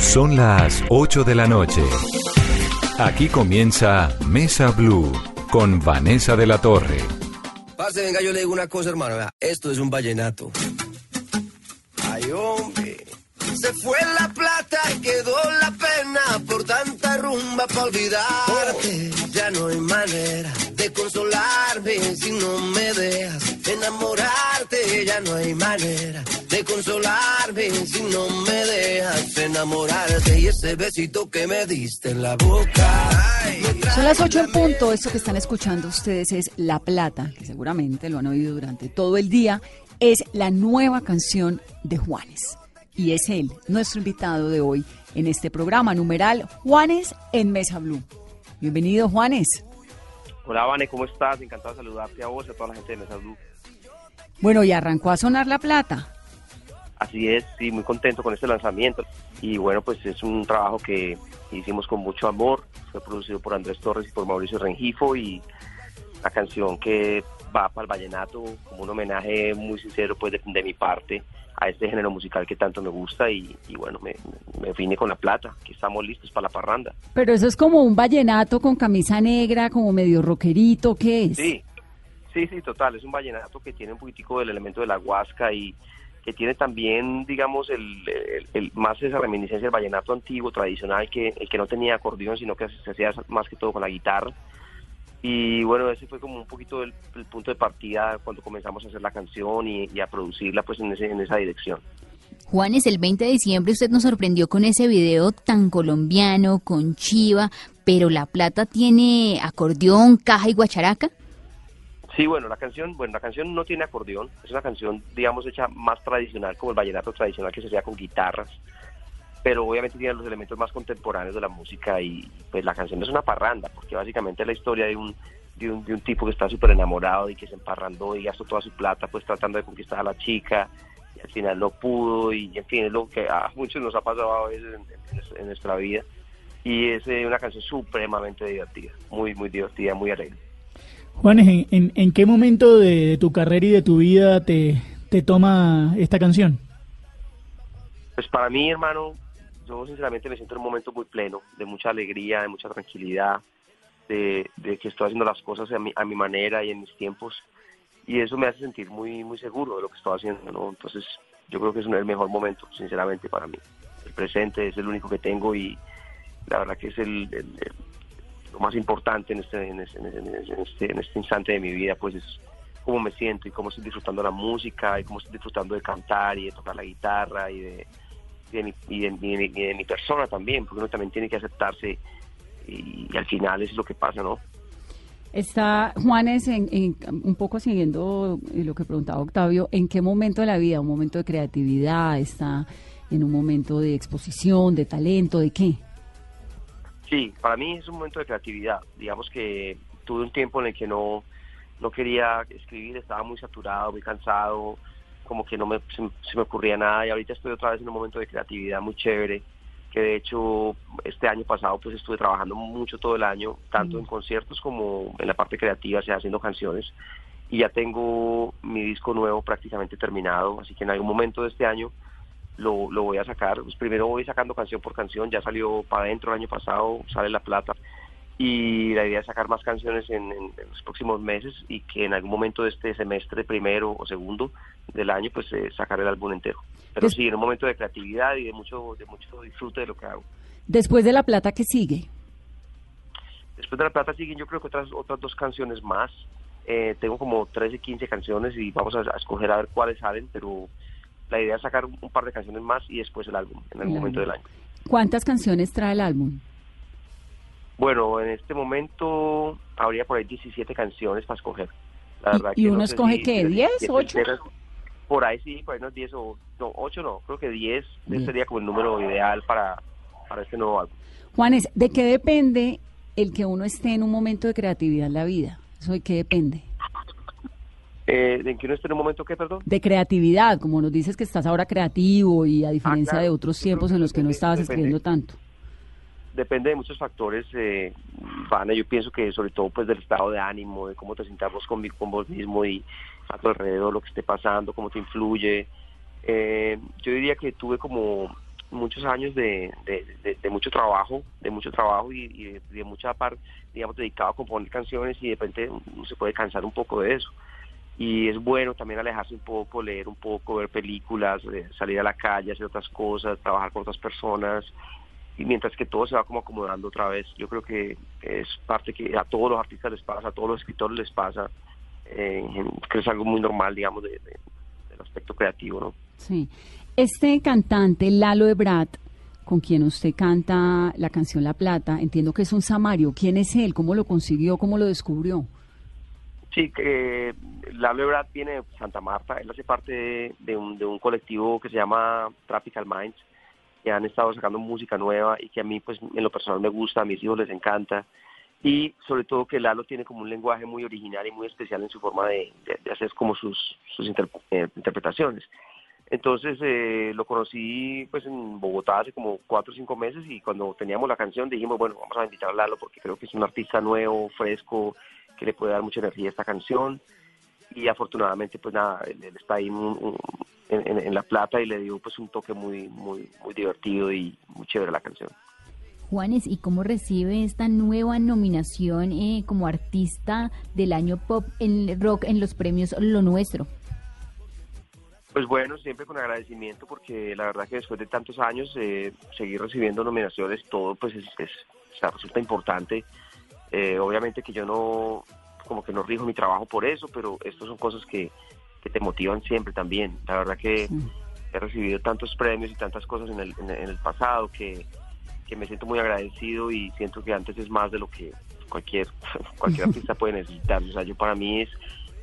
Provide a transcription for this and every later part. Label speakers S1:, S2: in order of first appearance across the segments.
S1: Son las 8 de la noche. Aquí comienza Mesa Blue con Vanessa de la Torre.
S2: Parce, venga, yo le digo una cosa, hermano. Esto es un vallenato. Ay, hombre. Se fue la plata y quedó la pena por tanta rumba para olvidarte. Ya no hay manera de consolarme si no me dejas enamorarte. Ya no hay manera de consolarme si no me dejas enamorarte. Y ese besito que me diste en la boca. ay,
S3: Son las 8 en punto. Esto que están escuchando ustedes es La Plata, que seguramente lo han oído durante todo el día. Es la nueva canción de Juanes. Y es él, nuestro invitado de hoy en este programa, numeral Juanes en Mesa Blue. Bienvenido, Juanes.
S4: Hola, Vane, ¿cómo estás? Encantado de saludarte a vos y a toda la gente de Mesa Blue.
S3: Bueno, y arrancó a sonar La Plata.
S4: Así es, sí, muy contento con este lanzamiento. Y bueno, pues es un trabajo que hicimos con mucho amor. Fue producido por Andrés Torres y por Mauricio Rengifo y la canción que va para el vallenato como un homenaje muy sincero pues de, de mi parte a este género musical que tanto me gusta y, y bueno, me, me vine con la plata, que estamos listos para la parranda.
S3: Pero eso es como un vallenato con camisa negra, como medio rockerito, ¿qué es?
S4: Sí, sí, sí, total. Es un vallenato que tiene un poquitico del elemento de la huasca y que tiene también, digamos, el, el- el- más esa reminiscencia del vallenato antiguo, tradicional, que el que no tenía acordeón, sino que se hacía más que todo con la guitarra. Y bueno, ese fue como un poquito el, el punto de partida cuando comenzamos a hacer la canción y, y a producirla pues en, ese- en esa dirección.
S5: Juanes, el 20 de diciembre usted nos sorprendió con ese video tan colombiano, con chiva, pero La Plata tiene acordeón, caja y guacharaca.
S4: Sí, bueno, la canción, bueno, la canción no tiene acordeón, es una canción, digamos, hecha más tradicional, como el vallenato tradicional que se hacía con guitarras, pero obviamente tiene los elementos más contemporáneos de la música y pues la canción es una parranda, porque básicamente es la historia de un, de un, de un tipo que está súper enamorado y que se emparrandó y gastó toda su plata pues tratando de conquistar a la chica y al final no pudo y en fin, es lo que a muchos nos ha pasado a veces en, en- en nuestra vida y es eh, una canción supremamente divertida, muy, muy divertida, muy alegre.
S6: Juanes, ¿en, en, en qué momento de, de tu carrera y de tu vida te, te toma esta canción?
S4: Pues para mí, hermano, yo sinceramente me siento en un momento muy pleno, de mucha alegría, de mucha tranquilidad, de, de que estoy haciendo las cosas a mi, a mi manera y en mis tiempos. Y eso me hace sentir muy muy seguro de lo que estoy haciendo, ¿no? Entonces, yo creo que es el mejor momento, sinceramente, para mí. El presente es el único que tengo y la verdad que es el, el- el- lo más importante en este, en, este, en este- en este- en este instante de mi vida, pues es cómo me siento y cómo estoy disfrutando la música y cómo estoy disfrutando de cantar y de tocar la guitarra y de, de, mi, y de, y de y de mi persona también, porque uno también tiene que aceptarse y, y al final eso es lo que pasa, ¿no?
S3: Está Juanes, en, en- un poco siguiendo lo que preguntaba Octavio, ¿en qué momento de la vida? ¿Un momento de creatividad? ¿Está en un momento de exposición, de talento, de qué?
S4: Sí, para mí es un momento de creatividad. Digamos que tuve un tiempo en el que no, no quería escribir, estaba muy saturado, muy cansado, como que no me, se, se me ocurría nada y ahorita estoy otra vez en un momento de creatividad muy chévere, que de hecho este año pasado pues estuve trabajando mucho todo el año, tanto en conciertos como en la parte creativa, o sea, haciendo canciones y ya tengo mi disco nuevo prácticamente terminado, así que en algún momento de este año lo, lo voy a sacar. Pues primero voy sacando canción por canción, ya salió para adentro el año pasado, sale La Plata. Y la idea es sacar más canciones en, en- en los próximos meses y que en algún momento de este semestre, primero o segundo del año, pues eh, sacar el álbum entero. Pero
S3: Des-
S4: sí, en un momento de creatividad y de mucho, de mucho disfrute de lo que hago.
S3: Después de La Plata, ¿qué sigue?
S4: Después de La Plata siguen yo creo que otras, otras dos canciones más. Eh, tengo como 13, 15 canciones y vamos a, a escoger a ver cuáles salen, pero la idea es sacar un, un par de canciones más y después el álbum, en algún momento del año.
S3: ¿Cuántas canciones trae el álbum?
S4: Bueno, en este momento habría por ahí 17 canciones para escoger. La verdad
S3: ¿Y
S4: que
S3: uno
S4: no
S3: escoge
S4: si-
S3: qué,
S4: si las
S3: 10,
S4: 17
S3: 8?
S4: enteras- Por ahí sí, por ahí unos 10 o no, 8 no, creo que 10
S3: Bien.
S4: sería como el número ideal para, para este nuevo álbum.
S3: Juanes, ¿de qué depende el que uno esté en un momento de creatividad en la vida? ¿Eso de qué depende?
S4: Eh, ¿En que uno esté en un momento que, perdón?
S3: De creatividad, como nos dices que estás ahora creativo y a diferencia
S4: claro.
S3: de otros tiempos en los que no estabas
S4: depende.
S3: escribiendo tanto.
S4: Depende de muchos factores, eh, Vane. Yo pienso que sobre todo pues del estado de ánimo, de cómo te sientas vos con, con vos mismo y a tu alrededor, lo que esté pasando, cómo te influye. Eh, yo diría que tuve como muchos años de, mucho trabajo, de mucho trabajo y, de, de mucha parte, digamos, dedicado a componer canciones y de repente se puede cansar un poco de eso. Y es bueno también alejarse un poco, leer un poco, ver películas, eh, salir a la calle, hacer otras cosas, trabajar con otras personas y mientras que todo se va como acomodando otra vez. Yo creo que es parte que a todos los artistas les pasa, a todos los escritores les pasa, eh, que es algo muy normal, digamos, de- de- del aspecto creativo, ¿no?
S3: Sí. Este cantante, Lalo Ebrat, con quien usted canta la canción La Plata, entiendo que es un samario. ¿Quién es él? ¿Cómo lo consiguió? ¿Cómo lo descubrió?
S4: Sí, que Lalo Ebrard viene de Santa Marta, él hace parte de, de un, de un colectivo que se llama Tropical Minds, han estado sacando música nueva y que a mí pues en lo personal me gusta, a mis hijos les encanta y sobre todo que Lalo tiene como un lenguaje muy original y muy especial en su forma de, hacer como sus, eh, interpretaciones. Entonces eh, lo conocí pues en Bogotá hace como cuatro o cinco meses y cuando teníamos la canción dijimos, bueno, vamos a invitar a Lalo porque creo que es un artista nuevo, fresco, que le puede dar mucha energía a esta canción y afortunadamente pues nada, él, él está ahí un- un- en, La Plata y le dio pues un toque muy, muy, muy divertido y muy chévere a la canción.
S5: Juanes, ¿y cómo recibe esta nueva nominación eh, como artista del año pop en rock en los premios Lo Nuestro?
S4: Pues bueno, siempre con agradecimiento porque la verdad que después de tantos años eh, seguir recibiendo nominaciones, todo pues es, es- o sea, resulta importante. Eh, obviamente que yo no, como que no rijo mi trabajo por eso, pero estas son cosas que, que te motivan siempre también. La verdad que
S3: Sí.
S4: he recibido tantos premios y tantas cosas en el, en el- en el pasado que, que me siento muy agradecido y siento que antes es más de lo que cualquier, cualquier artista puede necesitar. O sea, yo para mí es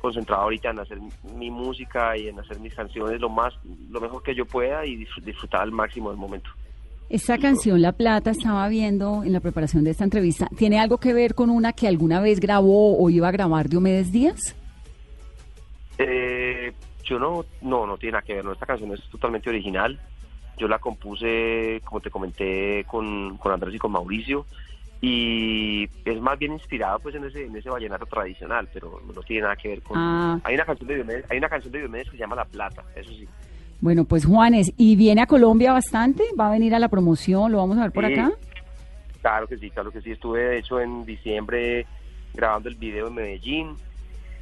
S4: concentrado ahorita en hacer mi música y en hacer mis canciones lo más lo mejor que yo pueda y disfr- disfrutar al máximo del momento.
S3: Esta canción, La Plata, estaba viendo en la preparación de esta entrevista, ¿tiene algo que ver con una que alguna vez grabó o iba a grabar Diomedes Díaz?
S4: Eh, yo no, no, no tiene nada que ver, no, esta canción es totalmente original. Yo la compuse, como te comenté, con, con Andrés y con Mauricio y es más bien inspirada pues en ese, en ese vallenato tradicional, pero no tiene nada que ver con...
S3: Ah.
S4: Hay una canción de Diomedes, hay una canción de Diomedes que se llama La Plata, eso sí.
S3: Bueno, pues Juanes, ¿y viene a Colombia bastante? ¿Va a venir a la promoción? ¿Lo vamos a ver por
S4: Sí.
S3: acá?
S4: Claro que sí, claro que sí. Estuve de hecho en diciembre grabando el video en Medellín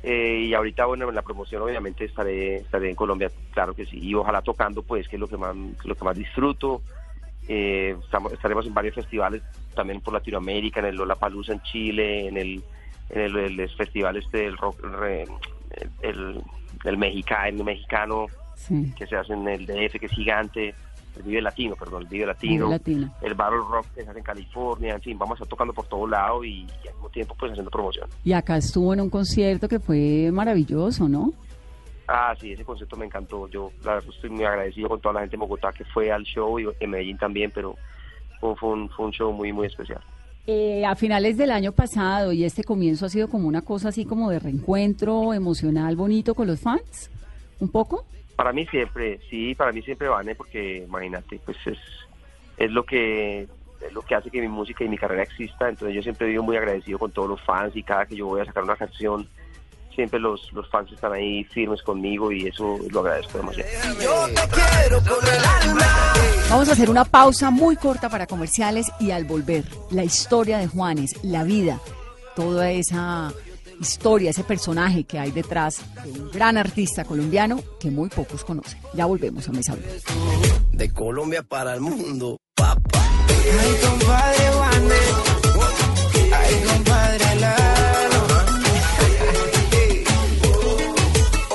S4: eh, y ahorita bueno en la promoción obviamente estaré estaré en Colombia, claro que sí. Y ojalá tocando pues que es lo que más lo que más disfruto. Eh, estamos, estaremos en varios festivales también por Latinoamérica, en el Lollapalooza en Chile, en el en el, el festival este del rock el mexicano, el mexicano
S3: Sí.
S4: que se hace en el DF que es gigante, el Vive Latino, perdón, el Vive Latino
S3: Latino.
S4: el Battle Rock que se hace en California, en fin, vamos a estar tocando por todo lado y, y al mismo tiempo pues haciendo promoción.
S3: Y acá estuvo en un concierto que fue maravilloso, ¿no?
S4: Ah, sí, ese concepto me encantó. Yo, la verdad, estoy muy agradecido con toda la gente de Bogotá que fue al show y en Medellín también, pero fue, fue un, fue un show muy, muy especial.
S3: Eh, a finales del año pasado y este comienzo ha sido como una cosa así como de reencuentro emocional bonito con los fans, un poco.
S4: Para mí siempre, sí, para mí siempre vale porque imagínate, pues es, es lo que es lo que hace que mi música y mi carrera exista. Entonces yo siempre vivo muy agradecido con todos los fans y cada que yo voy a sacar una canción, siempre los, los fans están ahí firmes conmigo y eso lo agradezco demasiado.
S3: Vamos a hacer una pausa muy corta para comerciales y al volver, la historia de Juanes, la vida, toda esa historia, ese personaje que hay detrás de un gran artista colombiano que muy pocos conocen. Ya volvemos a Mesa Blue.
S2: De Colombia para el mundo, papá. Ay, compadre. Ay, compadre Lalo.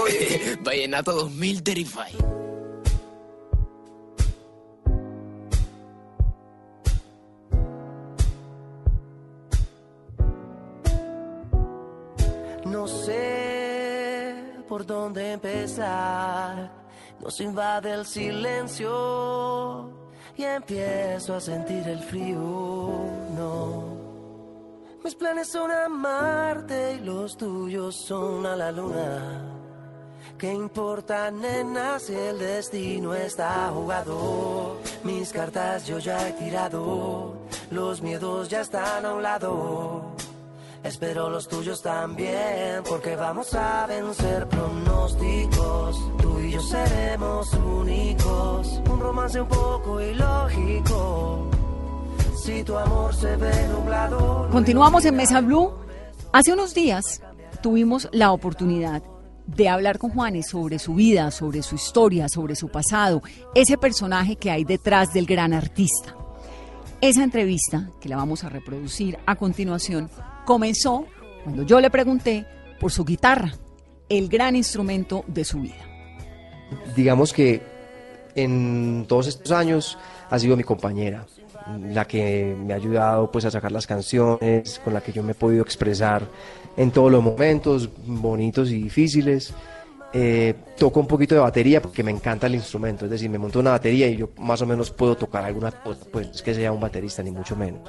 S2: Oye, Vallenato 2000 Terrify. Sé por dónde empezar nos invade el silencio y empiezo a sentir el frío. No. Mis planes son a Marte y los tuyos son a la luna. ¿Qué importa, nena, si el destino está jugado? Mis cartas yo ya he tirado, los miedos ya están a un lado. Espero los tuyos también, porque vamos a vencer pronósticos. Tú y yo seremos únicos, un romance un poco ilógico. Si tu amor se ve nublado.
S3: Continuamos en Mesa Blue. Hace unos días tuvimos la oportunidad de hablar con Juanes sobre su vida, sobre su historia, sobre su pasado, ese personaje que hay detrás del gran artista. Esa entrevista, que la vamos a reproducir a continuación, comenzó cuando yo le pregunté por su guitarra, el gran instrumento de su vida.
S7: Digamos que en todos estos años ha sido mi compañera, la que me ha ayudado pues a sacar las canciones, con la que yo me he podido expresar en todos los momentos, bonitos y difíciles. Eh, toco un poquito de batería porque me encanta el instrumento, es decir, me monto una batería y yo más o menos puedo tocar alguna cosa, pues es que sea un baterista ni mucho menos,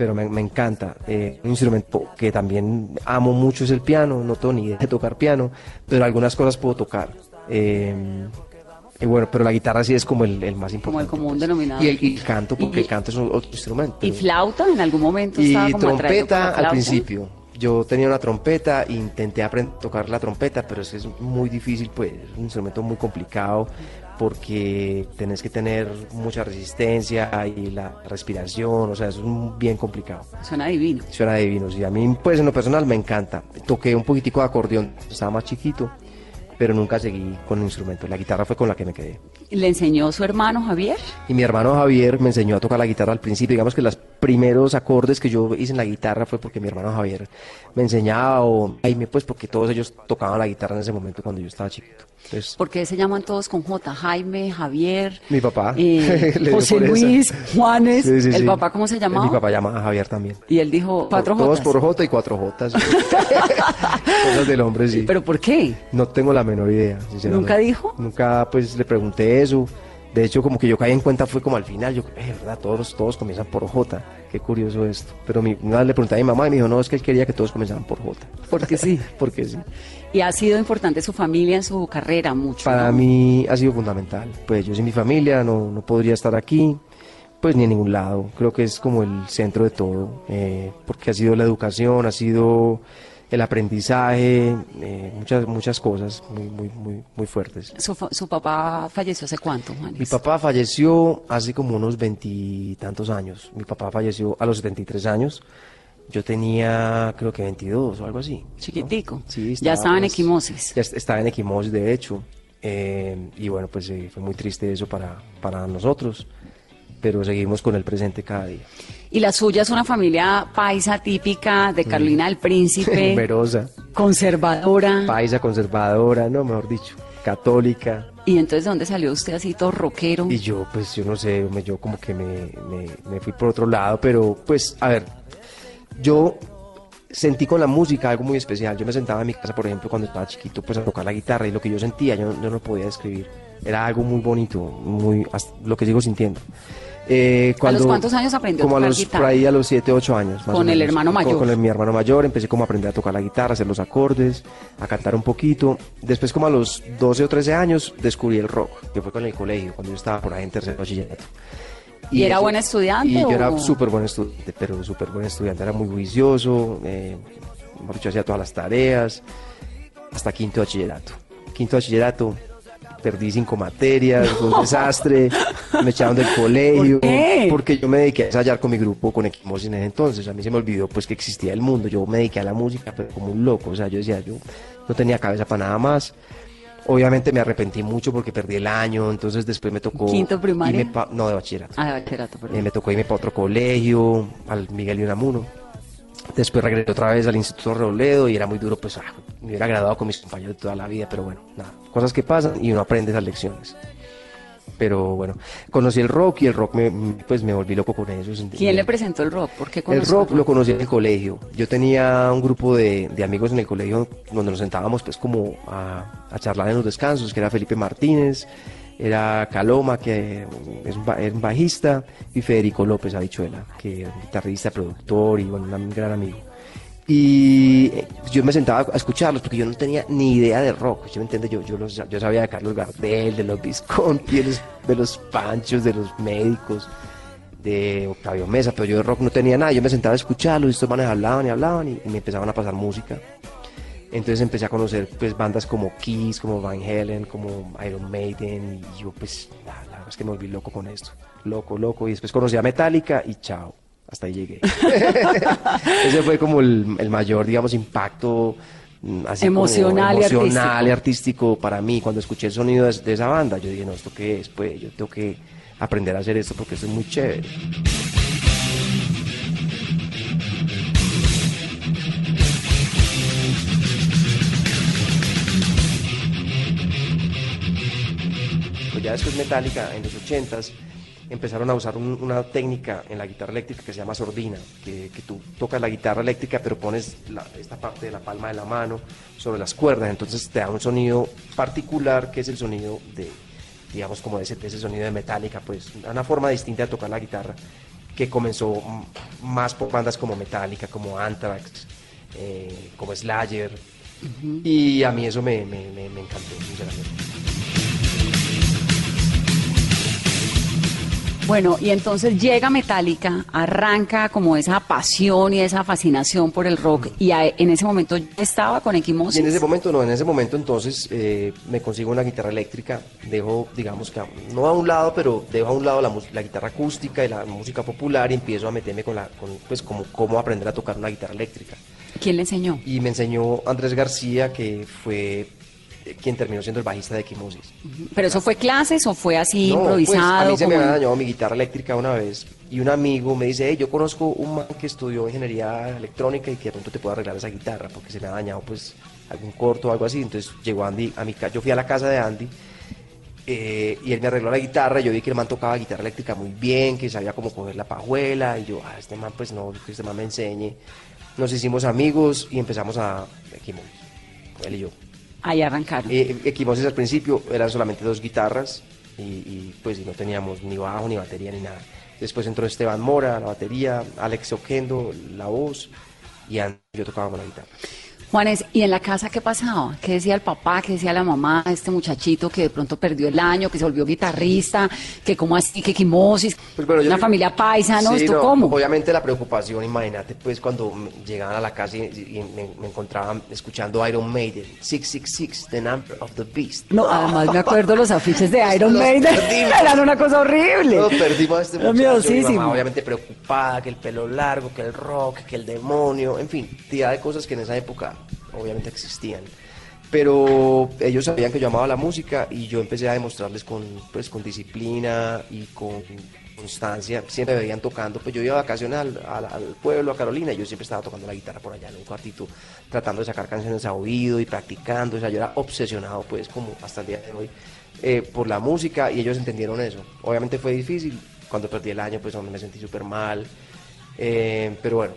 S7: pero me, me encanta. Eh, un instrumento que también amo mucho es el piano, no tengo ni idea de tocar piano, pero algunas cosas puedo tocar. Eh, y bueno, pero la guitarra sí es como el, el más
S3: Como el
S7: importante.
S3: común denominador.
S7: Y el, y canto, porque
S3: Y-
S7: el canto es otro instrumento.
S3: ¿Y flauta en algún momento
S7: Y
S3: estaba como la
S7: trompeta al principio. Yo tenía una trompeta e intenté aprender a tocar la trompeta, pero es es muy difícil, pues es un instrumento muy complicado porque tenés que tener mucha resistencia y la respiración, o sea, es un- bien complicado.
S3: Suena divino.
S7: Suena divino, y a mí pues en lo personal me encanta. Toqué un poquitico de acordeón, estaba más chiquito, pero nunca seguí con el instrumento. La guitarra fue con la que me quedé.
S3: ¿Le enseñó su hermano Javier?
S7: Y mi hermano Javier me enseñó a tocar la guitarra al principio. Digamos que los primeros acordes que yo hice en la guitarra fue porque mi hermano Javier me enseñaba o Jaime, pues porque todos ellos tocaban la guitarra en ese momento cuando yo estaba chiquito. Entonces,
S3: ¿Por qué se llaman todos con J? Jaime, Javier,
S7: mi papá.
S3: eh, José
S7: esa.
S3: Luis, Juanes.
S7: Sí, sí,
S3: ¿El
S7: sí.
S3: papá cómo se llamaba?
S7: Mi papá llamaba Javier también.
S3: Y él dijo cuatro
S7: Todos
S3: Jotas.
S7: por J y cuatro Jotas. Cosas del hombre, sí.
S3: ¿Pero por qué?
S7: No tengo la menor idea.
S3: ¿Nunca dijo?
S7: Nunca, pues, le pregunté eso. De hecho, como que yo caí en cuenta fue como al final, yo, eh, verdad, todos, todos comienzan por J. Qué curioso esto. Pero mi, una vez le pregunté a mi mamá y me dijo, no, es que él quería que todos comenzaran por J.
S3: Porque sí.
S7: Porque sí.
S3: Y ha sido importante su familia en su carrera, mucho.
S7: Para
S3: ¿no?
S7: mí ha sido fundamental. Pues yo sin mi familia no, no podría estar aquí, pues ni en ningún lado. Creo que es como el centro de todo, eh, porque ha sido la educación, ha sido el aprendizaje, eh, muchas, muchas cosas muy, muy, muy, muy fuertes.
S3: Su, su papá falleció hace cuánto, Juanes?
S7: Mi papá falleció hace como unos veintitantos años. Mi papá falleció a los 73 años. Yo tenía, creo que 22 o algo así. ¿no?
S3: Chiquitico.
S7: Sí,
S3: Ya estaba en
S7: pues,
S3: equimosis.
S7: Ya est- estaba en equimosis, de hecho. Eh, y bueno, pues eh, fue muy triste eso para, para nosotros. Pero seguimos con el presente cada día.
S3: Y la suya es una familia paisa típica de Carolina del Príncipe,
S7: Numerosa,
S3: conservadora.
S7: paisa, conservadora, no, mejor dicho, católica.
S3: y entonces, ¿de dónde salió usted así todo rockero?
S7: Y yo, pues yo no sé, me- yo como que me, me- me fui por otro lado, pero pues, a ver, yo sentí con la música algo muy especial. Yo me sentaba en mi casa, por ejemplo, cuando estaba chiquito, pues a tocar la guitarra y lo que yo sentía, yo, no- yo no lo podía describir. Era algo muy bonito, muy lo que sigo sintiendo. Eh,
S3: ¿A los cuántos años aprendió a
S7: como
S3: tocar
S7: a los,
S3: guitarra?
S7: Por ahí a los 7, 8 años. más
S3: Con
S7: o
S3: el
S7: menos.
S3: hermano
S7: Con-
S3: mayor.
S7: Con, el- mi hermano mayor, empecé como a aprender a tocar la guitarra, a hacer los acordes, a cantar un poquito. Después, como a los 12 o 13 años, descubrí el rock, que fue con el colegio, cuando yo estaba por ahí en tercer bachillerato.
S3: ¿Y era buen estudiante
S7: Y yo era
S3: o-
S7: súper buen estudiante, pero súper buen estudiante. Era muy juicioso, eh, hacía todas las tareas, hasta quinto bachillerato. Quinto bachillerato, perdí cinco materias, fue un desastre, me echaron del colegio.
S3: ¿Por?
S7: Porque yo me dediqué a ensayar con mi grupo, con Equimosis en ese entonces. A mí se me olvidó pues que existía el mundo. Yo me dediqué a la música, pero como un loco. O sea, yo decía, yo no tenía cabeza para nada más. Obviamente me arrepentí mucho porque perdí el año, entonces después me tocó...
S3: ¿Quinto
S7: pa- no, de bachillerato.
S3: Ah, de bachillerato, perdón.
S7: Eh, me tocó irme para otro colegio, al Miguel y Unamuno. Después regresé otra vez al Instituto Robledo y era muy duro, pues ah, me hubiera graduado con mis compañeros de toda la vida, pero bueno, nada, cosas que pasan y uno aprende esas lecciones. Pero bueno, conocí el rock y el rock me, pues me volví loco con ellos.
S3: ¿Quién le presentó el rock? ¿Por qué
S7: El rock lo conocí en el colegio. Yo tenía un grupo de, de amigos en el colegio donde nos sentábamos pues como a, a charlar en los descansos, que era Felipe Martínez, era Caloma, que es un, bajista, y Federico López Habichuela, que era un guitarrista, productor y bueno, un gran amigo. Y eh, yo me sentaba a escucharlos porque yo no tenía ni idea de rock, ¿sí me entiende? Yo, yo, yo sabía de Carlos Gardel, de los Visconti, de los, de Panchos, de los médicos, de Octavio Mesa, pero yo de rock no tenía nada. Yo me sentaba a escucharlos y estos manes hablaban y hablaban y, y me empezaban a pasar música. Entonces empecé a conocer pues bandas como Kiss, como Van Halen, como Iron Maiden y yo pues la, la verdad es que me volví loco con esto, loco, loco y después conocí a Metallica y chao, hasta ahí llegué. Ese fue como el, el mayor, digamos, impacto mm, así como
S3: Emocional y
S7: emocional y artístico para mí cuando escuché el sonido de, de esa banda. Yo dije, no, ¿esto qué es? Pues yo tengo que aprender a hacer esto porque esto es muy chévere. Ya después Metallica, en los 80s, empezaron a usar un- una técnica en la guitarra eléctrica que se llama sordina, que, que tú tocas la guitarra eléctrica pero pones la- esta parte de la palma de la mano sobre las cuerdas, entonces te da un sonido particular que es el sonido de, digamos, como de ese, de ese sonido de Metallica, pues una forma distinta de tocar la guitarra que comenzó más por bandas como Metallica, como Anthrax, eh, como Slayer, y a mí eso me, me- me- me encantó, sinceramente.
S3: Bueno, y entonces llega Metallica, arranca como esa pasión y esa fascinación por el rock, y a- en ese momento estaba con
S7: Y
S3: Equimosis.
S7: en ese momento no, en ese momento entonces eh, me consigo una guitarra eléctrica, dejo, digamos que, no a un lado, pero dejo a un lado la, la guitarra acústica y la música popular y empiezo a meterme con la, con, pues como cómo aprender a tocar una guitarra eléctrica.
S3: ¿Quién le enseñó?
S7: Y me enseñó Andrés García, que fue quien terminó siendo el bajista de Equimosis.
S3: ¿Pero eso fue clases o fue así
S7: No, pues,
S3: improvisado?
S7: a mí se me había dañado mi guitarra eléctrica una vez y un amigo me dice, hey, yo conozco un man que estudió ingeniería electrónica y que de pronto te puede arreglar esa guitarra porque se me ha dañado pues algún corto o algo así. Entonces llegó Andy a mi casa, yo fui a la casa de Andy eh, y él me arregló la guitarra, yo vi que el man tocaba guitarra eléctrica muy bien, que sabía cómo coger la pajuela y yo, ah, este man pues no, que este man me enseñe. Nos hicimos amigos y empezamos a Equimosis, él y yo.
S3: Ahí arrancaron.
S7: Eh, Equimosis al principio eran solamente dos guitarras y, pues no teníamos ni bajo, ni batería, ni nada. Después entró Esteban Mora, la batería, Alex Oquendo, la voz y yo tocábamos la guitarra.
S3: Juanes, ¿y en la casa qué pasaba? ¿Qué decía el papá? ¿Qué decía la mamá? Este muchachito que de pronto perdió el año, que se volvió guitarrista, que como así, que quimosis,
S7: Pues yo-
S3: una familia paisa, ¿no?
S7: Sí,
S3: ¿Esto
S7: no,
S3: cómo?
S7: Obviamente la preocupación, imagínate, pues cuando llegaban a la casa y, y me, me encontraban escuchando Iron Maiden, 666, The Number of the Beast.
S3: No, además me acuerdo los afiches de Iron
S7: Los
S3: Maiden,
S7: perdimos.
S3: eran una cosa horrible.
S7: No, perdimos a este muchacho, mi
S3: miedosísimo.
S7: mamá obviamente preocupada, que el pelo largo, que el rock, que el demonio, en fin, cantidad de cosas que en esa época obviamente existían. Pero ellos sabían que yo amaba la música y yo empecé a demostrarles con, pues, con disciplina y con constancia. Siempre me veían tocando, pues yo iba de vacaciones al, pueblo, a Carolina, y yo siempre estaba tocando la guitarra por allá en un cuartito, tratando de sacar canciones a oído y practicando. O sea, yo era obsesionado, pues, como hasta el día de hoy, eh, por la música y ellos entendieron eso. Obviamente fue difícil. Cuando perdí el año, pues, donde me sentí súper mal. Eh, pero bueno.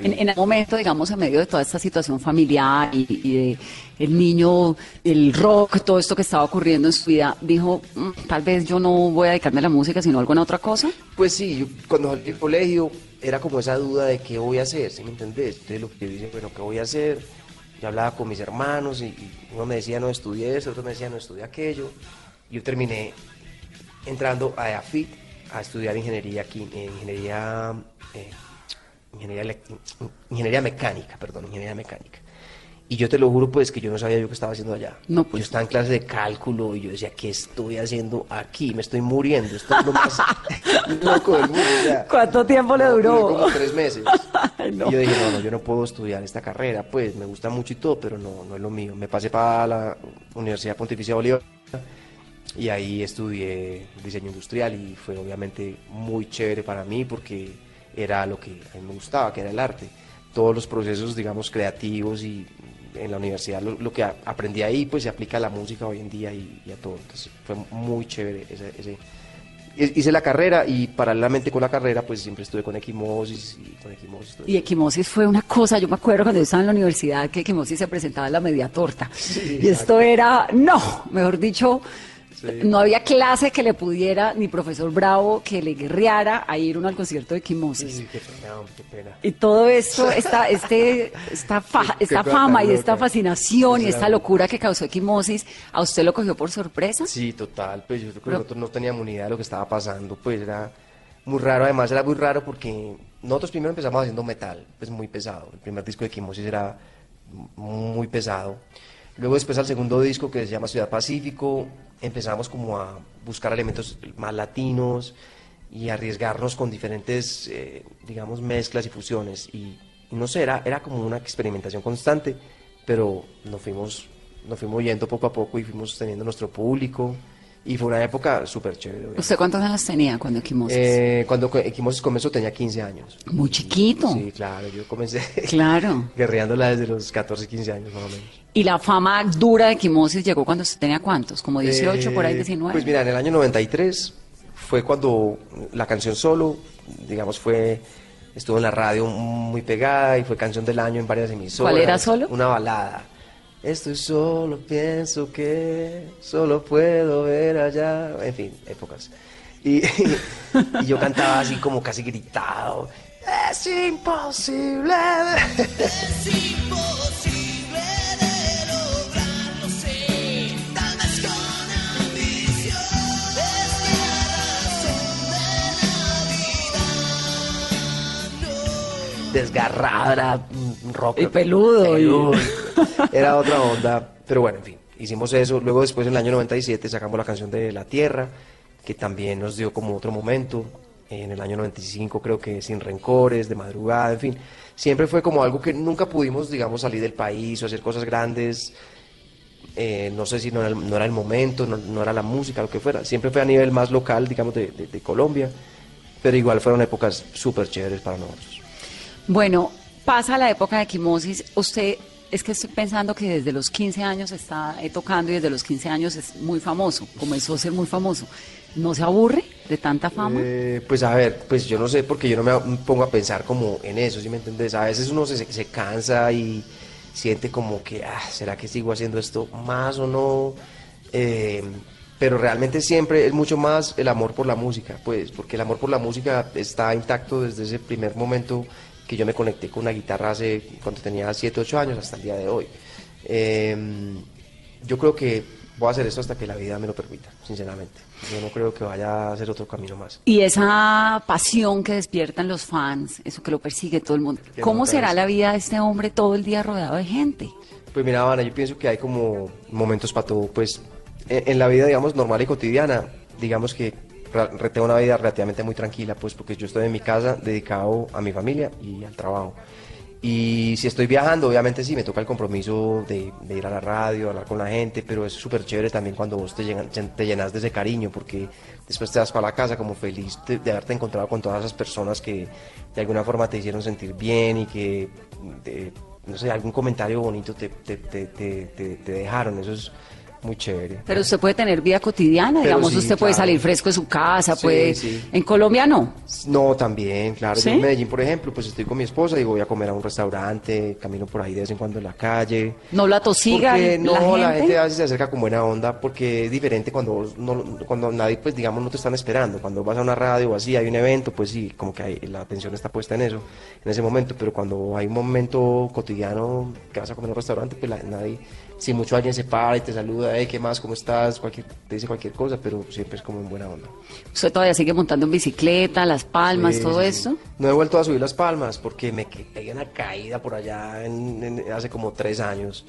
S3: En, en el momento, digamos, en medio de toda esta situación familiar y, y de el niño, el rock, todo esto que estaba ocurriendo en su vida, dijo, "Mm, tal vez yo no voy a dedicarme a la música, sino a alguna otra cosa.
S7: Pues sí, yo cuando salí del colegio era como esa duda de qué voy a hacer, ¿sí me entendés? Entonces lo que yo dije, bueno, ¿qué voy a hacer? Yo hablaba con mis hermanos y, y uno me decía no estudie eso, otro me decía no estudie aquello. Yo terminé entrando a EAFIT a estudiar ingeniería, eh, ingeniería, eh, ingeniería, ingeniería mecánica, perdón, ingeniería mecánica. Y yo te lo juro, pues, que yo no sabía yo qué estaba haciendo allá.
S3: No, pues.
S7: Yo estaba en clase de cálculo y yo decía, ¿qué estoy haciendo aquí? Me estoy muriendo. Esto es lo más loco del mundo. o sea,
S3: ¿Cuánto tiempo le duró?
S7: como tres meses.
S3: Ay, no.
S7: Y yo dije, no, no, yo no puedo estudiar esta carrera. Pues, me gusta mucho y todo, pero no, no es lo mío. Me pasé para la Universidad Pontificia Bolívar y ahí estudié diseño industrial y fue obviamente muy chévere para mí porque era lo que a mí me gustaba, que era el arte. Todos los procesos, digamos, creativos y en la universidad lo, lo que a- aprendí ahí pues se aplica a la música hoy en día y, y a todo. Entonces fue muy chévere ese, ese- Hice la carrera y paralelamente con la carrera pues siempre estuve con equimosis y con equimosis. todo
S3: Y Equimosis fue una cosa, yo me acuerdo cuando yo estaba en la universidad que Equimosis se presentaba en la media torta. y esto era, no, mejor dicho, no había clase que le pudiera, ni profesor Bravo que le guerreara a ir uno al concierto de Equimosis.
S7: Sí, qué pena, qué pena.
S3: Y todo esto, esta, este, esta, fa- esta fama y esta fascinación y esta locura que causó Equimosis, ¿a usted lo cogió por sorpresa?
S7: Sí, total, pues yo creo que nosotros no teníamos ni idea de lo que estaba pasando, pues era muy raro, además era muy raro porque nosotros primero empezamos haciendo metal, pues muy pesado, el primer disco de Quimosis era muy pesado, luego después al segundo disco que se llama Ciudad Pacífico, empezamos como a buscar elementos más latinos y arriesgarnos con diferentes, eh, digamos, mezclas y fusiones y, y no sé, era, era como una experimentación constante, pero nos fuimos, nos fuimos yendo poco a poco y fuimos teniendo nuestro público y fue una época súper chévere. obviamente.
S3: ¿Usted cuántos años tenía cuando Equimosis?
S7: Eh, cuando Equimosis comenzó tenía 15 años.
S3: Muy chiquito.
S7: Sí, claro, yo comencé
S3: Claro.
S7: guerreándola desde los 14, 15 años más o menos.
S3: ¿Y la fama dura de Equimosis llegó cuando usted tenía cuántos? ¿Como 18, por ahí
S7: Eh,
S3: 19?
S7: Pues mira, en el año 93 fue cuando la canción solo, digamos, fue estuvo en la radio muy pegada y fue canción del año en varias emisoras.
S3: ¿Cuál era Solo?
S7: Una balada. Estoy solo, pienso que solo puedo ver allá. En fin, épocas. Y, y yo cantaba así como casi gritado. Es imposible.
S2: Es imposible
S7: Un rock.
S3: Y peludo, y-.
S7: Era otra onda. Pero bueno, en fin, hicimos eso. Luego después en el año 97 sacamos la canción de La Tierra, que también nos dio como otro momento. En el año 95 creo que Sin Rencores, De Madrugada, en fin. Siempre fue como algo que nunca pudimos, digamos, salir del país o hacer cosas grandes. Eh, no sé si no era, el, no era el momento, no, no era la música, lo que fuera. Siempre fue a nivel más local, digamos, de, de- de Colombia. Pero igual fueron épocas súper chéveres para nosotros.
S3: Bueno, pasa la época de Equimosis. Usted, es que estoy pensando que desde los 15 años está tocando y desde los 15 años es muy famoso, comenzó a ser muy famoso. ¿No se aburre de tanta fama?
S7: Eh, pues a ver, pues yo no sé porque yo no me pongo a pensar como en eso, ¿sí me entiendes? A veces uno se, se cansa y siente como que, ah, ¿será que sigo haciendo esto más o no? Eh, pero realmente siempre es mucho más el amor por la música, pues, porque el amor por la música está intacto desde ese primer momento que yo me conecté con una guitarra hace cuando tenía 7, 8 años hasta el día de hoy. Eh, yo creo que voy a hacer esto hasta que la vida me lo permita, sinceramente. Yo no creo que vaya a hacer otro camino más.
S3: Y esa pasión que despiertan los fans, eso que lo persigue todo el mundo. ¿Cómo será la vida de este hombre todo el día rodeado de gente?
S7: Pues mira, Habana, yo pienso que hay como momentos para todo. Pues en, en la vida, digamos, normal y cotidiana, digamos que tengo una vida relativamente muy tranquila, pues porque yo estoy en mi casa dedicado a mi familia y al trabajo. Y si estoy viajando, obviamente sí, me toca el compromiso de, de ir a la radio, hablar con la gente, pero es súper chévere también cuando vos te, te llenas de ese cariño, porque después te vas para la casa como feliz de, de haberte encontrado con todas esas personas que de alguna forma te hicieron sentir bien y que, de- no sé, algún comentario bonito te- te- te dejaron, eso es muy chévere.
S3: Pero usted puede tener vida cotidiana,
S7: Pero
S3: digamos,
S7: sí,
S3: usted puede
S7: claro.
S3: salir fresco de su casa,
S7: Sí,
S3: puede...
S7: sí.
S3: En Colombia no.
S7: No, también, claro. Yo en Medellín, por ejemplo, pues estoy con mi esposa y voy a comer a un restaurante, camino por ahí de vez en cuando en la calle.
S3: No la tosiga
S7: Porque
S3: la
S7: no, la
S3: gente.
S7: gente a veces se acerca con buena onda porque es diferente cuando vos no, cuando nadie, pues digamos, no te están esperando. Cuando vas a una radio o así, hay un evento, pues sí, como que hay- la atención está puesta en eso, en ese momento. Pero cuando hay un momento cotidiano que vas a comer a un restaurante, pues la- nadie, si mucho alguien se para y te saluda, hey, ¿qué más? ¿Cómo estás? Cualquier, te dice cualquier cosa, pero siempre es como en buena onda.
S3: Usted todavía sigue montando en bicicleta, las palmas,
S7: Sí,
S3: todo
S7: sí,
S3: esto.
S7: sí. No he vuelto a subir las palmas porque me pegué una caída por allá en- en- hace como tres años.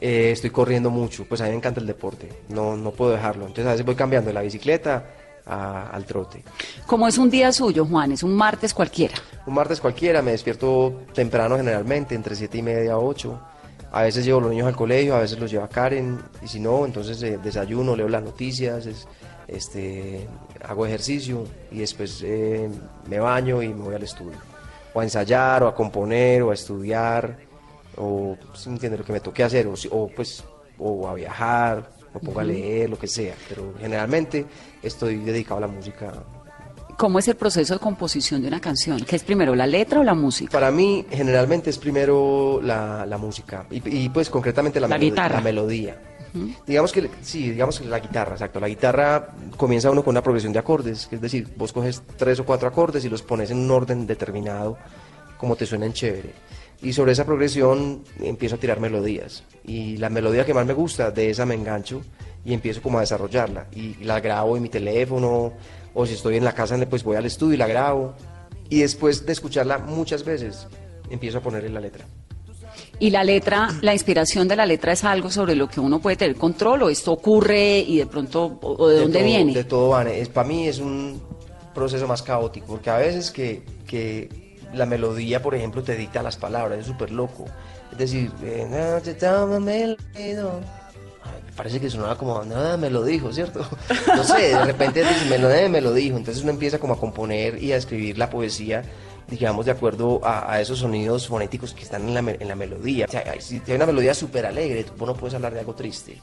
S7: Eh, estoy corriendo mucho, pues a mí me encanta el deporte, no, no puedo dejarlo. Entonces a veces voy cambiando de la bicicleta a- al trote.
S3: Como es un día suyo, Juan, es un martes cualquiera.
S7: Un martes cualquiera, me despierto temprano generalmente, entre siete y media a 8. A veces llevo los niños al colegio, a veces los lleva Karen, y si no, entonces eh, desayuno, leo las noticias, es- este, hago ejercicio y después eh, me baño y me voy al estudio. O a ensayar, o a componer, o a estudiar. o sin entender lo que me toque hacer, o, si- o, pues, o a viajar, o pongo a leer, lo que sea, pero generalmente estoy dedicado a la música.
S3: ¿Cómo es el proceso de composición de una canción? ¿Qué es primero, la letra o la música?
S7: Para mí, generalmente es primero la, la música, y, y, pues concretamente la,
S3: La
S7: melodía-
S3: guitarra.
S7: la melodía. Digamos que, sí, digamos que la guitarra, exacto. La guitarra comienza uno con una progresión de acordes, es decir, vos coges tres o cuatro acordes y los pones en un orden determinado, como te suenan chévere. Y sobre esa progresión empiezo a tirar melodías. Y la melodía que más me gusta, de esa me engancho y empiezo como a desarrollarla. Y, y la grabo en mi teléfono, o si estoy en la casa, pues voy al estudio y la grabo. Y después de escucharla muchas veces, empiezo a ponerle la letra.
S3: Y la letra, la inspiración de la letra es algo sobre lo que uno puede tener control o esto ocurre y de pronto, o, o de, dónde
S7: todo-
S3: viene.
S7: De todo, Vane. Es, para mí es un proceso más caótico, porque a veces que, que la melodía, por ejemplo, te dicta las palabras, es súper loco. Es decir, eh, no, te Parece que sonaba como, nada, me lo dijo, ¿cierto? No sé, de repente dice, me lo, me lo dijo. Entonces uno empieza como a componer y a escribir la poesía, digamos, de acuerdo a, a esos sonidos fonéticos que están en la, en la melodía. O sea, si hay una melodía súper alegre, tú no puedes hablar de algo triste.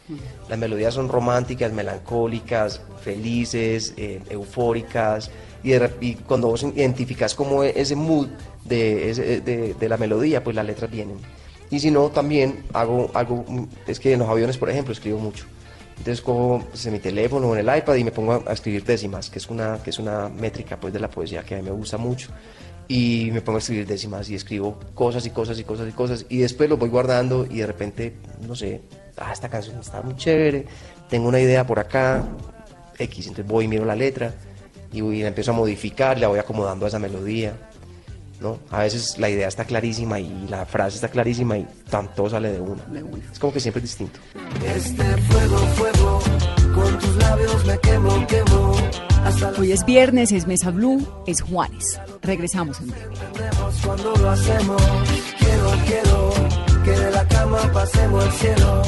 S7: Las melodías son románticas, melancólicas, felices, eh, eufóricas. Y, de y cuando vos identificas como e- ese mood de, de, de la melodía, pues las letras vienen. Y si no, también hago algo, es que en los aviones, por ejemplo, escribo mucho. Entonces cojo pues, en mi teléfono o en el iPad y me pongo a, escribir décimas, que es una, que es una métrica pues, de la poesía que a mí me gusta mucho. Y me pongo a escribir décimas y escribo cosas y cosas y cosas y cosas. Y después lo voy guardando y de repente, no sé, ah, esta canción está muy chévere, tengo una idea por acá, X. Entonces voy y miro la letra y, y la empiezo a modificar, la voy acomodando a esa melodía. ¿No? A veces la idea está clarísima y la frase está clarísima y tan, todo sale de una. Es como que siempre es distinto.
S2: Este fuego, fuego, con tus labios me quemo, quemo. Hasta
S3: Hoy es viernes, es Mesa Blue, es Juanes. Regresamos en breve.
S2: cuando lo hacemos. Quiero, quiero que de la cama pasemos al cielo.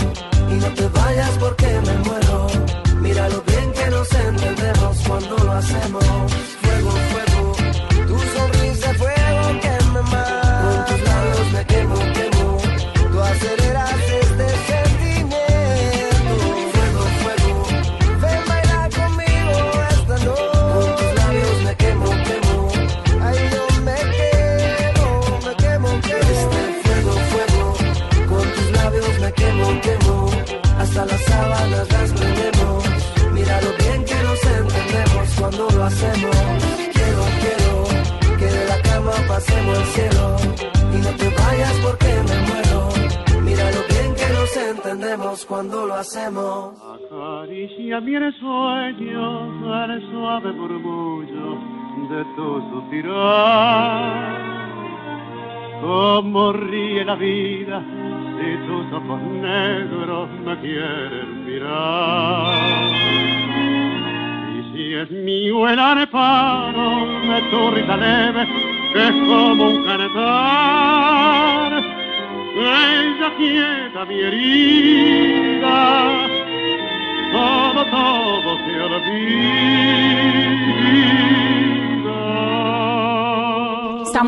S2: Y no te vayas porque me muero. Mira lo bien que nos entendemos cuando lo hacemos.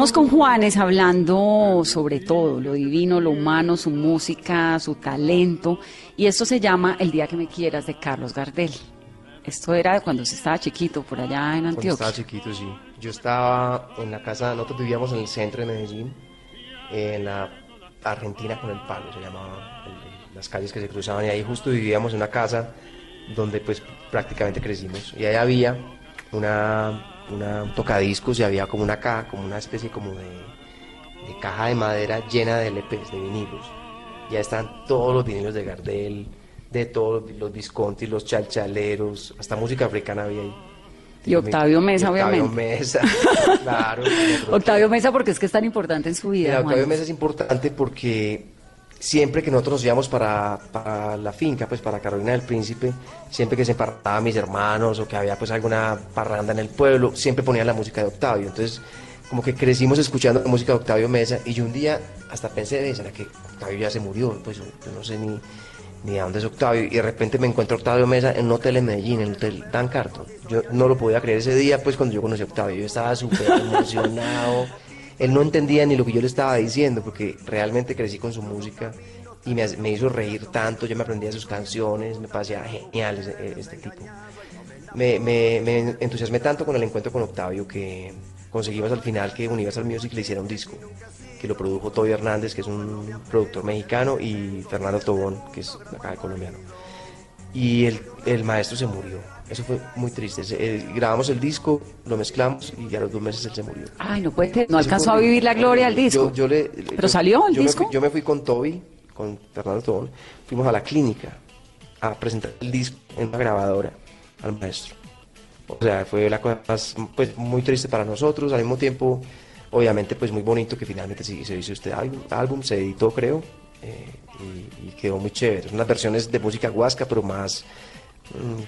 S3: Estamos con Juanes hablando sobre todo, lo divino, lo humano, su música, su talento. Y esto se llama El día que me quieras de Carlos Gardel. Esto era cuando se estaba chiquito, por allá en
S7: Cuando
S3: Antioquia.
S7: estaba chiquito, sí. Yo estaba en la casa, nosotros vivíamos en el centro de Medellín, en la Argentina con el palo, se llamaba, el- las calles que se cruzaban, y ahí justo vivíamos en una casa donde pues prácticamente crecimos. Y ahí había una, una un tocadiscos y había como una caja, como una especie como de, de caja de madera llena de LPs, de vinilos. Ya están todos los vinilos de Gardel, de todos los Visconti, los chalchaleros, hasta música africana había ahí.
S3: Y Octavio Mesa,
S7: Y Octavio
S3: obviamente.
S7: Mesa, claro.
S3: Octavio Mesa, porque es que es tan importante en su vida.
S7: Mira, Octavio. Mesa es importante porque siempre que nosotros nos íbamos para, la finca, pues para Carolina del Príncipe, siempre que se partaban mis hermanos o que había pues alguna parranda en el pueblo, siempre ponían la música de Octavio. Entonces, como que crecimos escuchando la música de Octavio Mesa y yo un día hasta pensé, "Ve, ¿será que Octavio ya se murió? Pues yo, no sé ni, ni a dónde es Octavio. Y de repente me encuentro a Octavio Mesa en un hotel en Medellín, en el Hotel Dan Carton. Yo no lo podía creer ese día, pues cuando yo conocí a Octavio. Yo estaba súper emocionado. Él no entendía ni lo que yo le estaba diciendo, porque realmente crecí con su música y me, hizo reír tanto, yo me aprendía sus canciones, me parecía genial ese- este tipo. Me, entusiasmé tanto con el encuentro con Octavio que conseguimos al final que Universal Music le hiciera un disco, que lo produjo Toby Hernández, que es un productor mexicano, y Fernando Tobón, que es acá colombiano. Y el maestro se murió. Eso fue muy triste. Eh, grabamos el disco, lo mezclamos y a los dos meses él se murió.
S3: Ay, no puede ser, no alcanzó a vivir la gloria del disco.
S7: Yo, yo le,
S3: ¿Pero
S7: yo-
S3: salió el
S7: yo me
S3: disco?
S7: fui- yo me fui con Toby, con Fernando Tobón, fuimos a la clínica a presentar el disco en una grabadora al maestro. O sea, fue la cosa más, pues, muy triste para nosotros, al mismo tiempo, obviamente, pues muy bonito que finalmente sí, se hizo este álbum, álbum, se editó, creo, eh, y, y quedó muy chévere. Son unas versiones de música huasca, pero más,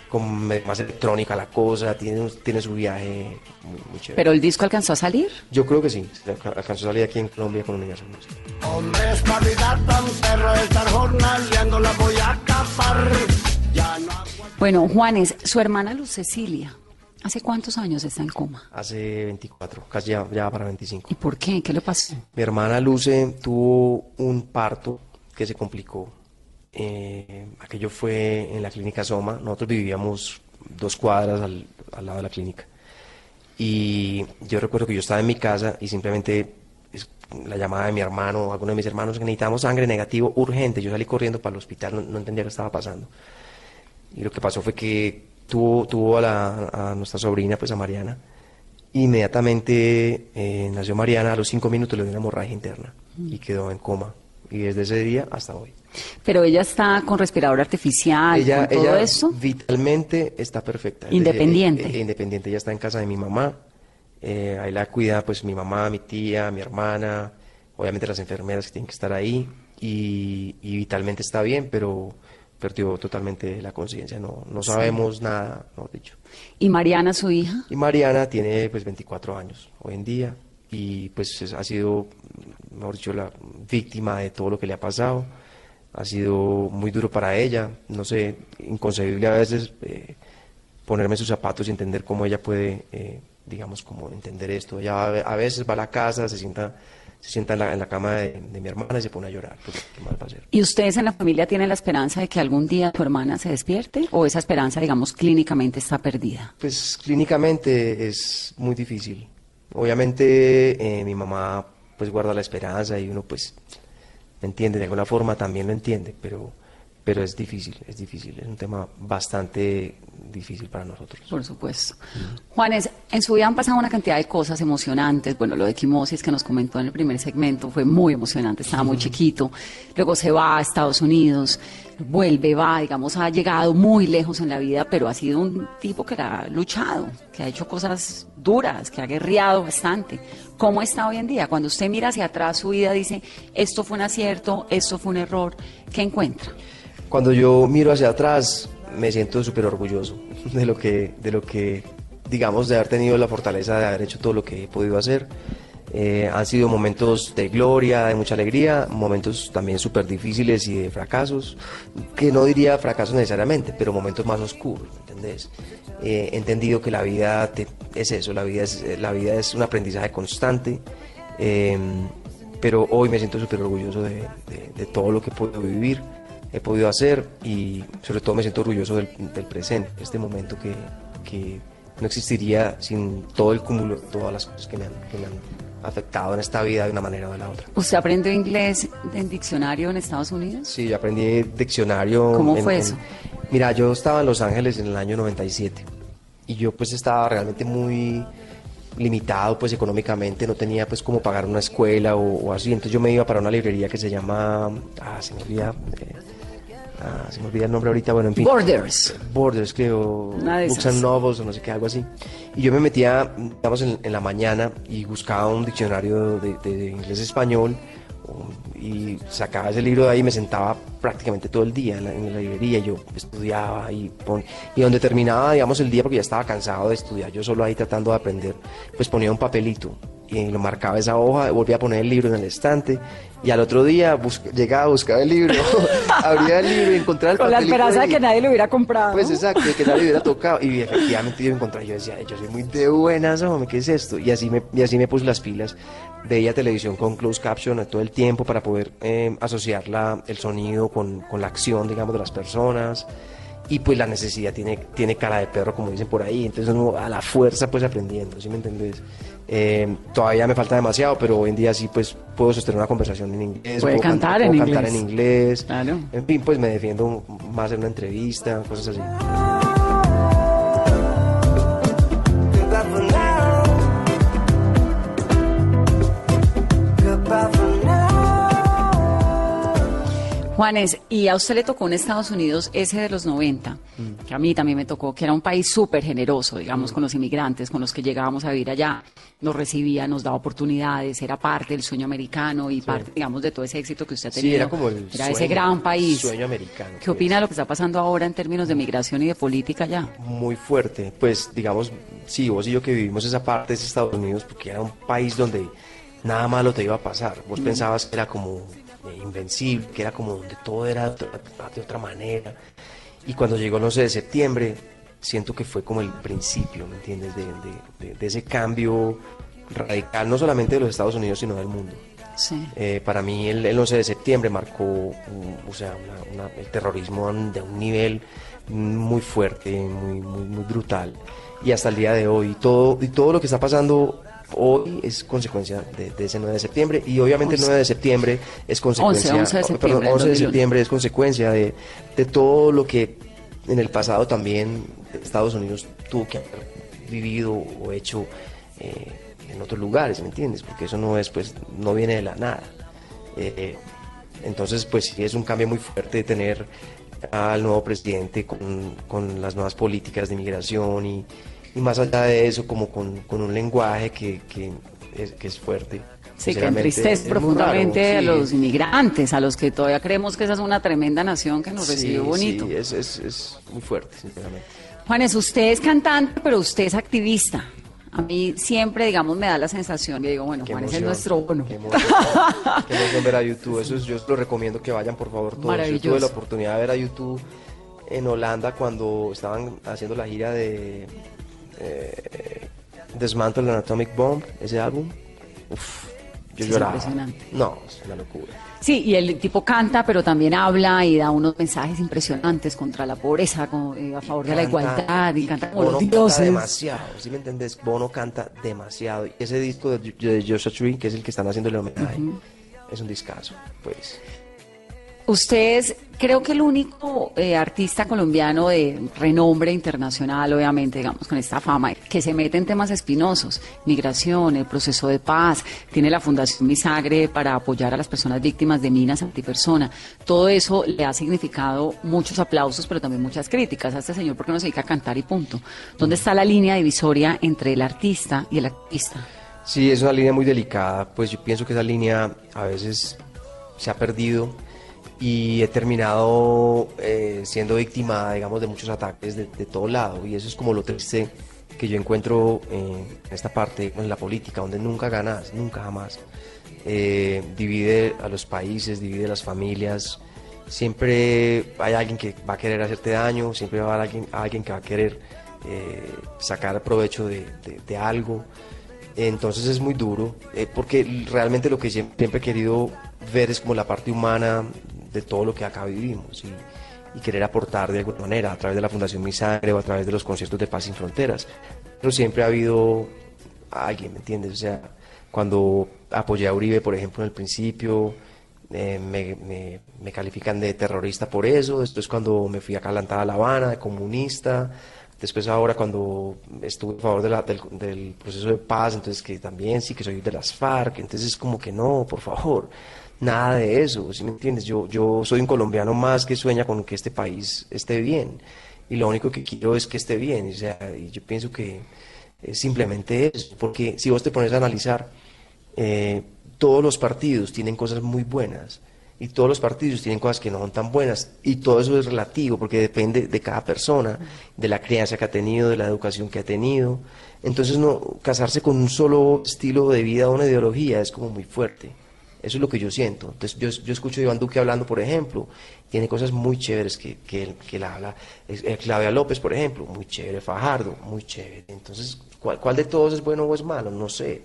S7: con más electrónica la cosa, tiene, tiene su viaje muy, muy chévere.
S3: Pero el disco alcanzó a salir.
S7: Yo creo que sí, alcanzó a salir aquí en Colombia con Universal Music.
S8: Hombres estar jornaleando la voy a
S3: Bueno, Juanes, su hermana Luz Cecilia, ¿hace cuántos años está en coma?
S7: Hace 24, casi ya, ya para 25.
S3: ¿Y por qué? ¿Qué le pasó?
S7: Mi hermana Luce tuvo un parto que se complicó. Eh, aquello fue en la clínica Soma. Nosotros vivíamos dos cuadras al, al lado de la clínica. Y yo recuerdo que yo estaba en mi casa y simplemente la llamada de mi hermano alguno de mis hermanos que necesitamos sangre negativo urgente. Yo salí corriendo para el hospital, no, no entendía qué estaba pasando. Y lo que pasó fue que tuvo, tuvo a, la- a nuestra sobrina, pues a Mariana. Inmediatamente eh, nació Mariana, a los cinco minutos le dio una hemorragia interna y quedó en coma. Y desde ese día hasta hoy.
S3: Pero ella está con respirador artificial,
S7: ella
S3: con todo
S7: ella
S3: eso.
S7: vitalmente está perfecta.
S3: Independiente.
S7: Eh, eh, independiente, ella está en casa de mi mamá. eh, ahí la cuida pues mi mamá, mi tía, mi hermana, obviamente las enfermeras que tienen que estar ahí. Y, y vitalmente está bien, pero perdió totalmente la conciencia. No, no
S3: Sí.
S7: sabemos nada, mejor dicho.
S3: ¿Y Mariana, su hija?
S7: Y Mariana tiene pues 24 años hoy en día y pues es- ha sido, mejor dicho, la víctima de todo lo que le ha pasado. Ha sido muy duro para ella, no sé, inconcebible a veces eh, ponerme sus zapatos y entender cómo ella puede, eh, digamos, como entender esto. Ella a ve- a veces va a la casa, se sienta, se sienta en la, en la cama de, de mi hermana y se pone a llorar. Pues, ¿qué más va a hacer?
S3: ¿Y ustedes en la familia tienen la esperanza de que algún día tu hermana se despierte? ¿O esa esperanza, digamos, clínicamente está perdida?
S7: Pues clínicamente es muy difícil. Obviamente eh, mi mamá pues guarda la esperanza y uno pues entiende, de alguna forma también lo entiende, pero, pero es difícil, es difícil, es un tema bastante difícil para nosotros.
S3: Por supuesto. Juanes, en su vida han pasado una cantidad de cosas emocionantes. Bueno, lo de quimosis que nos comentó en el primer segmento fue muy emocionante, estaba muy chiquito. Luego se va a Estados Unidos, vuelve, va, digamos, ha llegado muy lejos en la vida, pero ha sido un tipo que ha luchado, que ha hecho cosas duras, que ha guerreado bastante. ¿Cómo está hoy en día? Cuando usted mira hacia atrás su vida, dice, esto fue un acierto, esto fue un error, ¿qué encuentra?
S7: Cuando yo miro hacia atrás me siento súper orgulloso de lo que, de lo que, digamos, de haber tenido la fortaleza de haber hecho todo lo que he podido hacer. Eh, han sido momentos de gloria, de mucha alegría, momentos también súper difíciles y de fracasos, que no diría fracasos necesariamente, pero momentos más oscuros, ¿me ¿entendés? Eh, he entendido que la vida te- es eso, la vida es, la vida es un aprendizaje constante, eh, pero hoy me siento súper orgulloso de, de- de todo lo que he podido vivir, he podido hacer y sobre todo me siento orgulloso del, del presente, este momento que, que no existiría sin todo el cúmulo, todas las cosas que me han, que me han afectado en esta vida de una manera o de la otra.
S3: ¿Usted aprendió inglés en diccionario en Estados Unidos?
S7: Sí, yo aprendí diccionario.
S3: ¿Cómo
S7: en-
S3: fue
S7: en-
S3: eso?
S7: Mira, yo estaba en Los Ángeles en el año 97 y yo pues estaba realmente muy limitado pues económicamente, no tenía pues como pagar una escuela o, o así, entonces yo me iba para una librería que se llama, ah, se me olvida, eh, ah, se me olvida el nombre ahorita, bueno, en fin.
S3: Borders.
S7: Borders, creo, Books and Novels o no sé qué, algo así. Y yo me metía, digamos, en, en la mañana y buscaba un diccionario de, de inglés-español y sacaba ese libro de ahí y me sentaba prácticamente todo el día en la, en la librería. Yo estudiaba y, pon- y donde terminaba, digamos, el día porque ya estaba cansado de estudiar, yo solo ahí tratando de aprender, pues ponía un papelito y lo marcaba esa hoja, volvía a poner el libro en el estante y al otro día llegaba a buscar el libro, abría el libro y encontraba el
S3: Con la esperanza de que nadie lo hubiera comprado.
S7: Pues exacto, de que nadie lo hubiera tocado y efectivamente yo encontré, yo decía, yo soy muy de buenas, hombre, ¿qué es esto? Y así me, y así me puse las pilas, veía televisión con closed caption todo el tiempo para poder eh, asociar la, el sonido con, con la acción, digamos, de las personas y pues la necesidad tiene, tiene cara de perro, como dicen por ahí, entonces uno a la fuerza pues aprendiendo, ¿sí me entendés? Eh, todavía me falta demasiado, pero hoy en día sí pues puedo sostener una conversación en inglés,
S3: puedo cantar, en,
S7: puedo
S3: inglés.
S7: cantar en inglés,
S3: Claro.
S7: en fin, pues me defiendo más en una entrevista, cosas así.
S3: Juanes, y a usted le tocó en Estados Unidos ese de los 90, que a mí también me tocó, que era un país súper generoso, digamos, con los inmigrantes, con los que llegábamos a vivir allá. Nos recibía, nos daba oportunidades, era parte del sueño americano y parte, digamos, de todo ese éxito que usted ha tenido.
S7: Sí, era como el
S3: Era ese
S7: sueño,
S3: gran país.
S7: sueño americano,
S3: ¿Qué opina de lo que está pasando ahora en términos de migración y de política allá?
S7: muy fuerte. Pues digamos, sí, vos y yo que vivimos esa parte de Estados Unidos, porque era un país donde nada malo te iba a pasar. Vos pensabas que era como eh, invencible, que era como donde todo era de otra, manera. Y cuando llegó el 11 de septiembre, siento que fue como el principio, ¿me entiendes? De, de- de- de ese cambio radical, no solamente de los Estados Unidos, sino del mundo.
S3: Sí.
S7: Eh, para mí el, el 11 de septiembre marcó un- o sea, una- una- el terrorismo de un nivel muy fuerte, muy, muy, muy brutal. Y hasta el día de hoy, todo, y todo lo que está pasando hoy es consecuencia de, de ese 9 de septiembre. Y obviamente el 9 de septiembre es consecuencia,
S3: 11 de
S7: oh,
S3: septiembre
S7: perdón,
S3: del
S7: 11 de
S3: 2001.
S7: septiembre es consecuencia de, de todo lo que en el pasado también Estados Unidos tuvo que haber vivido o hecho eh, en otros lugares, ¿me entiendes? Porque eso no es, pues, no viene de la nada. Eh, entonces, pues sí, es un cambio muy fuerte de tener al nuevo presidente con, con las nuevas políticas de inmigración y, y más allá de eso, como con, con un lenguaje que, que es, que es fuerte.
S3: Sí, que entristece
S7: es
S3: profundamente
S7: raro,
S3: a los inmigrantes, a los que todavía creemos que esa es una tremenda nación que nos
S7: Sí,
S3: recibió bonito.
S7: Sí, es, es, es muy fuerte, sinceramente.
S3: Juanes, usted es cantante, pero usted es activista. A mí siempre, digamos, me da la sensación que digo, bueno,
S7: Qué
S3: Juanes es
S7: emoción,
S3: nuestro bono.
S7: Qué emoción, qué emoción ver a YouTube. Eso es- yo lo recomiendo que vayan, por favor, todos. Yo tuve la oportunidad de ver a YouTube en Holanda cuando estaban haciendo la gira de eh, Dismantle and Atomic Bomb, ese álbum. Uf, yo
S3: es
S7: lloraba.
S3: impresionante.
S7: No, es una locura.
S3: Sí, y el tipo canta, pero también habla y da unos mensajes impresionantes contra la pobreza, como, eh, a favor de la
S7: Canta-
S3: igualdad, y canta como
S7: Bono
S3: los
S7: canta
S3: dioses.
S7: demasiado, ¿sí me entendés? Bono canta demasiado. Y ese disco de, de Joshua Tree, que es el que están haciendo el homenaje, es un discazo, pues.
S3: Usted es, creo que el único eh, artista colombiano de renombre internacional, obviamente, digamos, con esta fama, que se mete en temas espinosos, migración, el proceso de paz, tiene la Fundación Misagre para apoyar a las personas víctimas de minas antipersona. Todo eso le ha significado muchos aplausos, pero también muchas críticas a este señor porque no se dedica a cantar y punto. ¿Dónde está la línea divisoria entre el artista y el activista?
S7: Sí, es una línea muy delicada, pues yo pienso que esa línea a veces se ha perdido y he terminado eh, siendo víctima, digamos, de muchos ataques de, de todo lado y eso es como lo triste que yo encuentro eh, en esta parte, en la política, donde nunca ganas, nunca jamás. Eh, divide a los países, divide las familias, siempre hay alguien que va a querer hacerte daño, siempre va a haber alguien, alguien que va a querer eh, sacar provecho de, de- de algo. Entonces es muy duro, eh, porque realmente lo que siem- siempre he querido ver es como la parte humana de todo lo que acá vivimos y, y querer aportar de alguna manera a través de la Fundación Mi Sangre o a través de los conciertos de Paz Sin Fronteras. Pero siempre ha habido alguien, ¿me entiendes? O sea, cuando apoyé a Uribe, por ejemplo, en el principio, eh, me, me- me califican de terrorista por eso, después cuando me fui a calentar a La Habana, de comunista, después ahora cuando estuve a favor de la- del, del proceso de paz, entonces que también sí que soy de las FARC, entonces es como que no, por favor, nada de eso, ¿sí me entiendes? Yo, yo soy un colombiano más que sueña con que este país esté bien y lo único que quiero es que esté bien, o sea, y yo pienso que es simplemente eso, porque si vos te pones a analizar, eh, todos los partidos tienen cosas muy buenas Y todos los partidos tienen cosas que no son tan buenas. Y todo eso es relativo porque depende de cada persona, de la crianza que ha tenido, de la educación que ha tenido. Entonces, no casarse con un solo estilo de vida o una ideología es como muy fuerte. Eso es lo que yo siento. Entonces, yo, yo escucho a Iván Duque hablando, por ejemplo, tiene cosas muy chéveres que, que, él- que él habla. Eh, Claudia López, por ejemplo, muy chévere. Fajardo, muy chévere. Entonces, ¿cuál, cuál de todos es bueno o es malo? No sé.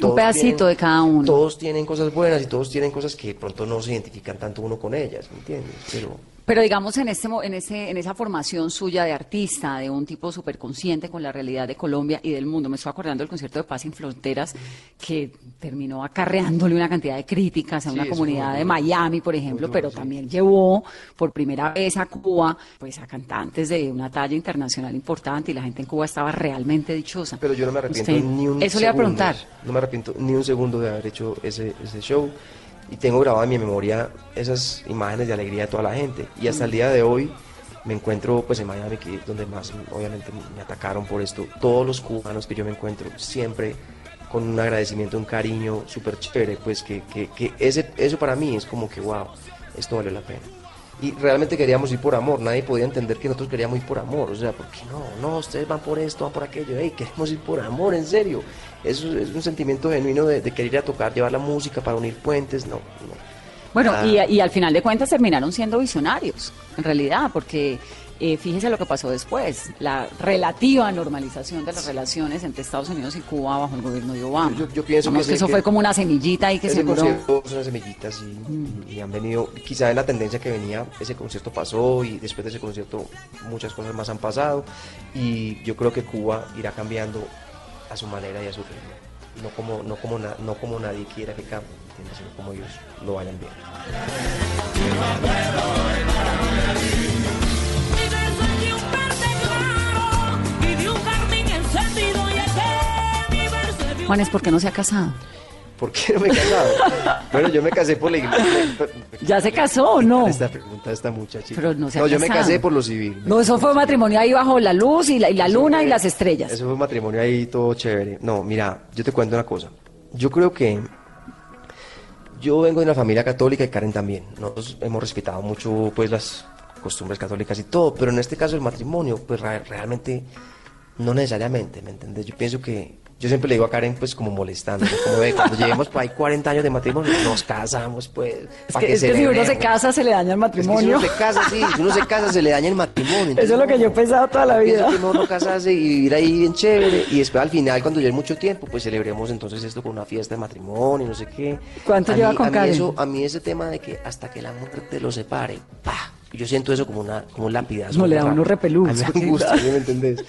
S3: Un pedacito de cada uno.
S7: Todos tienen cosas buenas y todos tienen cosas que de pronto no se identifican tanto uno con ellas, ¿me entiendes? Pero
S3: Pero digamos en este en ese en esa formación suya de artista, de un tipo súper consciente con la realidad de Colombia y del mundo, me estoy acordando del concierto de Paz sin Fronteras que terminó acarreándole una cantidad de críticas a
S7: Sí,
S3: una comunidad de. Miami, por ejemplo, pero también llevó por primera vez a Cuba pues a cantantes de una talla internacional importante y la gente en Cuba estaba realmente dichosa.
S7: Pero yo no me arrepiento
S3: Usted-
S7: ni un
S3: Eso le iba a
S7: segundo,
S3: preguntar.
S7: No me arrepiento ni un segundo de haber hecho ese, ese show. Y tengo grabado en mi memoria esas imágenes de alegría de toda la gente. Y hasta el día de hoy me encuentro pues en Miami, que donde más obviamente me atacaron por esto. Todos los cubanos que yo me encuentro siempre con un agradecimiento, un cariño súper chévere, pues que, que, que ese, eso para mí es como que wow, esto valió la pena. Y realmente queríamos ir por amor, nadie podía entender que nosotros queríamos ir por amor, o sea, ¿por qué no? No, ustedes van por esto, van por aquello, hey, queremos ir por amor, en serio. Eso es un sentimiento genuino de, de querer ir a tocar, llevar la música para unir puentes, no, no.
S3: Bueno,
S7: Ah.
S3: y, y al final de cuentas terminaron siendo visionarios, en realidad, porque eh, fíjese lo que pasó después, la relativa normalización de las relaciones entre Estados Unidos y Cuba bajo el gobierno de Obama.
S7: Yo- yo pienso que
S3: que, eso
S7: que-
S3: fue como una semillita ahí que
S7: ese
S3: sembró.
S7: son unas semillitas y, y han venido, quizá en la tendencia que venía, ese concierto pasó y después de ese concierto muchas cosas más han pasado y yo creo que Cuba irá cambiando a su manera y a su ritmo, no como, no como, na- no como nadie quiera que cambie, ¿entiendes? sino como ellos lo vayan viendo.
S3: Juanes, ¿por qué no se ha casado?
S7: ¿Por qué no me he casado? bueno, yo me casé por la iglesia.
S3: ¿Ya se casó o no?
S7: Esta pregunta esta muchachita.
S3: Pero no se ha
S7: yo me casé por lo civil.
S3: No, eso fue matrimonio ahí bajo la luz y la, y la luna y las estrellas.
S7: Eso fue un matrimonio ahí todo chévere. No, mira, yo te cuento una cosa. Yo creo que yo vengo de una familia católica y Karen también. Nosotros hemos respetado mucho pues las costumbres católicas y todo, pero en este caso el matrimonio pues realmente no necesariamente, ¿me entiendes? Yo pienso que yo siempre le digo a Karen pues como molestando, como de cuando lleguemos por ahí 40 años de matrimonio, nos casamos pues.
S3: Es
S7: pa'
S3: que, es que si uno se casa se le daña el
S7: Es que si
S3: matrimonio.
S7: uno se casa, sí, si uno se casa se le daña el matrimonio.
S3: Eso es lo que yo he pensado toda la vida.
S7: que no, no casarse y vivir ahí bien chévere y después al final cuando lleve mucho tiempo pues celebremos entonces esto con una fiesta de matrimonio, no sé qué.
S3: ¿Cuánto
S7: a
S3: lleva
S7: mí,
S3: con
S7: a mí
S3: Karen?
S7: eso, a mí ese tema de que hasta que la muerte los separe, ¡pah! yo siento eso como una como un lapidazo.
S3: No, le da uno repelús,
S7: A mí me ¿sí me entendés?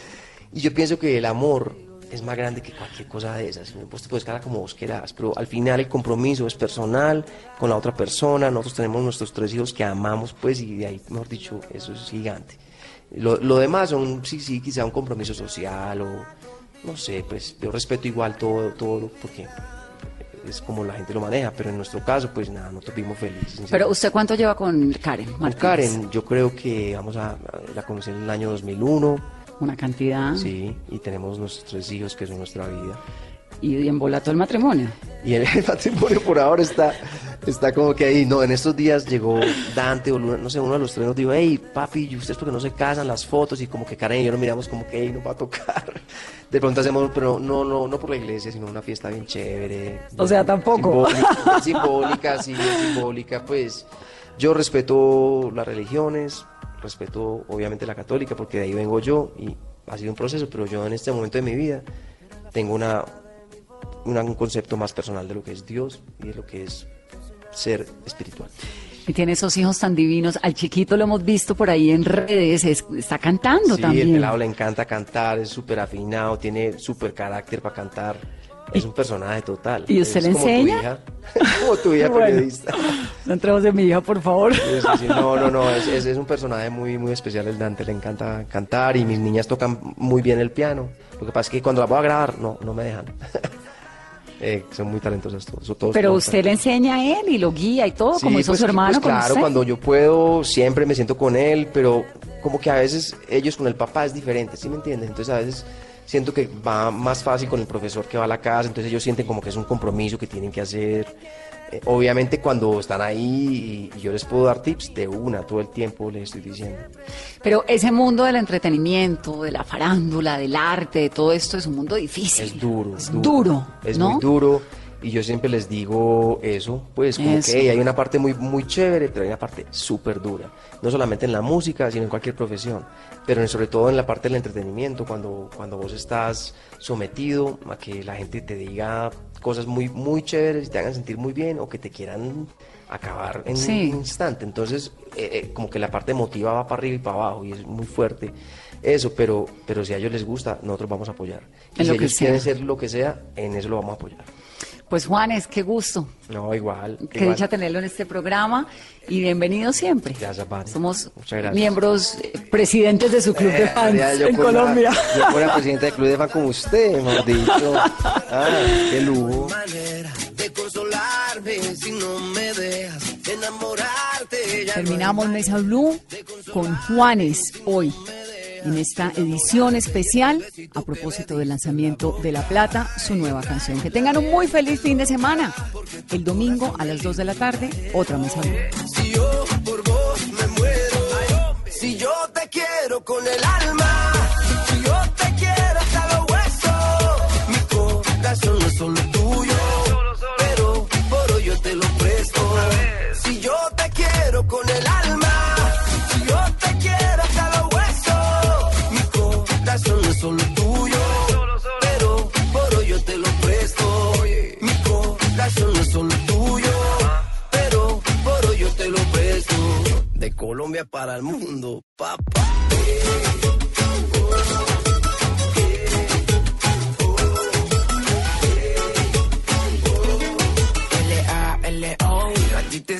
S7: Y yo pienso que el amor es más grande que cualquier cosa de esas. Vos te puedes quedar como vos quieras, pero al final el compromiso es personal con la otra persona. Nosotros tenemos nuestros tres hijos que amamos, pues, y de ahí, mejor dicho, eso es gigante. Lo, lo demás son, sí, sí, quizá un compromiso social o, no sé, pues, yo respeto igual todo, todo, porque es como la gente lo maneja, pero en nuestro caso, pues, nada, nosotros vivimos felices.
S3: Pero usted cuánto lleva con Karen?
S7: Con
S3: Martínez?
S7: Karen, yo creo que vamos a, la conocí en el año 2001.
S3: Una cantidad.
S7: Sí, y tenemos nuestros tres hijos que son nuestra vida.
S3: Y embolató el matrimonio.
S7: Y el, el matrimonio por ahora está, está como que ahí, no, en estos días llegó Dante o no sé, uno de los tres nos dijo, hey, papi, ¿y ustedes por qué no se casan las fotos? Y como que Karen y yo nos miramos como que, hey, nos va a tocar. De pronto hacemos, pero no, no, no por la iglesia, sino una fiesta bien chévere.
S3: O sea, tampoco.
S7: Simbólica, simbólica, sí, simbólica, pues yo respeto las religiones, respeto obviamente la católica, porque de ahí vengo yo y ha sido un proceso, pero yo en este momento de mi vida tengo una, una- un concepto más personal de lo que es Dios y de lo que es ser espiritual.
S3: Y tiene esos hijos tan divinos. Al chiquito lo hemos visto por ahí en redes. es- está cantando
S7: Sí,
S3: también.
S7: el pelado le encanta cantar, es súper afinado, tiene súper carácter para cantar. Es un personaje total.
S3: ¿Y usted
S7: Es
S3: le
S7: como tu
S3: enseña?
S7: hija, como tu hija
S3: Bueno.
S7: periodista.
S3: No entremos en mi hija, por favor.
S7: Sí. No, no, no, es, es- es un personaje muy, muy especial el Dante, le encanta cantar y mis niñas tocan muy bien el piano. Lo que pasa es que cuando las voy a grabar, no, no me dejan. Eh, son muy talentosas todos. todos
S3: Pero
S7: todos
S3: usted le enseña a él y lo guía y todo,
S7: Sí,
S3: como hizo
S7: pues,
S3: su hermano
S7: pues, claro,
S3: usted.
S7: cuando yo puedo, siempre me siento con él, pero como que a veces ellos con el papá es diferente, ¿sí me entiendes? Entonces a veces siento que va más fácil con el profesor que va a la casa, entonces ellos sienten como que es un compromiso que tienen que hacer. Eh, obviamente cuando están ahí y, y yo les puedo dar tips de una todo el tiempo les estoy diciendo.
S3: Pero ese mundo del entretenimiento, de la farándula, del arte, de todo esto es un mundo difícil.
S7: Es duro,
S3: Es duro,
S7: es
S3: ¿no?
S7: muy duro y yo siempre les digo eso, pues como
S3: Eso.
S7: que hay una parte muy muy chévere, pero hay una parte súper dura, no solamente en la música, sino en cualquier profesión, pero sobre todo en la parte del entretenimiento, cuando cuando vos estás sometido a que la gente te diga cosas muy muy chéveres y te hagan sentir muy bien o que te quieran acabar en
S3: Sí.
S7: un instante, entonces eh, eh, como que la parte emotiva va para arriba y para abajo y es muy fuerte. Eso, pero, pero si a ellos les gusta, nosotros vamos a apoyar. Y
S3: En
S7: si ellos quieren ser lo que sea, en eso lo vamos a apoyar.
S3: Pues Juanes, qué gusto.
S7: No, igual.
S3: Qué
S7: igual.
S3: dicha tenerlo en este programa y bienvenido siempre.
S7: Gracias, Vane.
S3: Somos miembros, eh, presidentes de su club de
S7: Eh,
S3: fans en
S7: la-
S3: Colombia.
S7: yo fuera presidente del club de fan como usted, mejor dicho. Ah, qué lujo.
S3: Terminamos Mesa Blue con Juanes hoy, en esta edición especial a propósito del lanzamiento de La Plata, su nueva canción. Que tengan un muy feliz fin de semana. El domingo a las 2 de la tarde, otra Mesa.
S2: Si yo por vos me muero, si yo te quiero con el para el mundo, papá.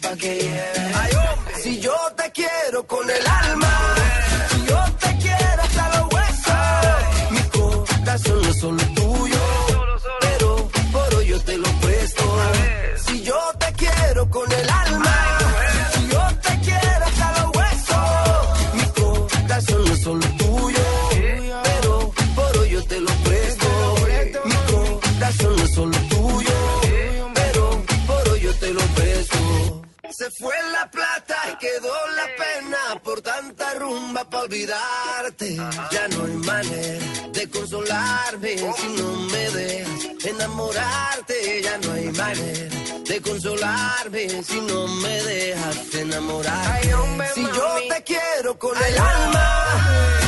S9: pa' que lleve.
S2: Si yo te quiero con el alma, enamorarte. Ya no hay manera de consolarme si no me dejas enamorar. Si yo te quiero con el alma,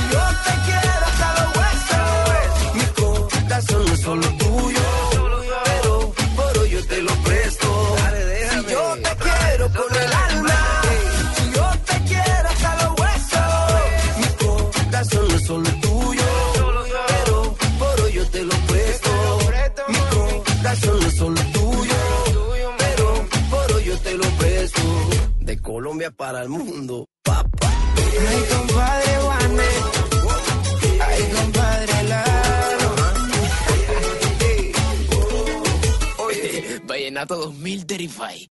S9: Vallenato 2000 Terrify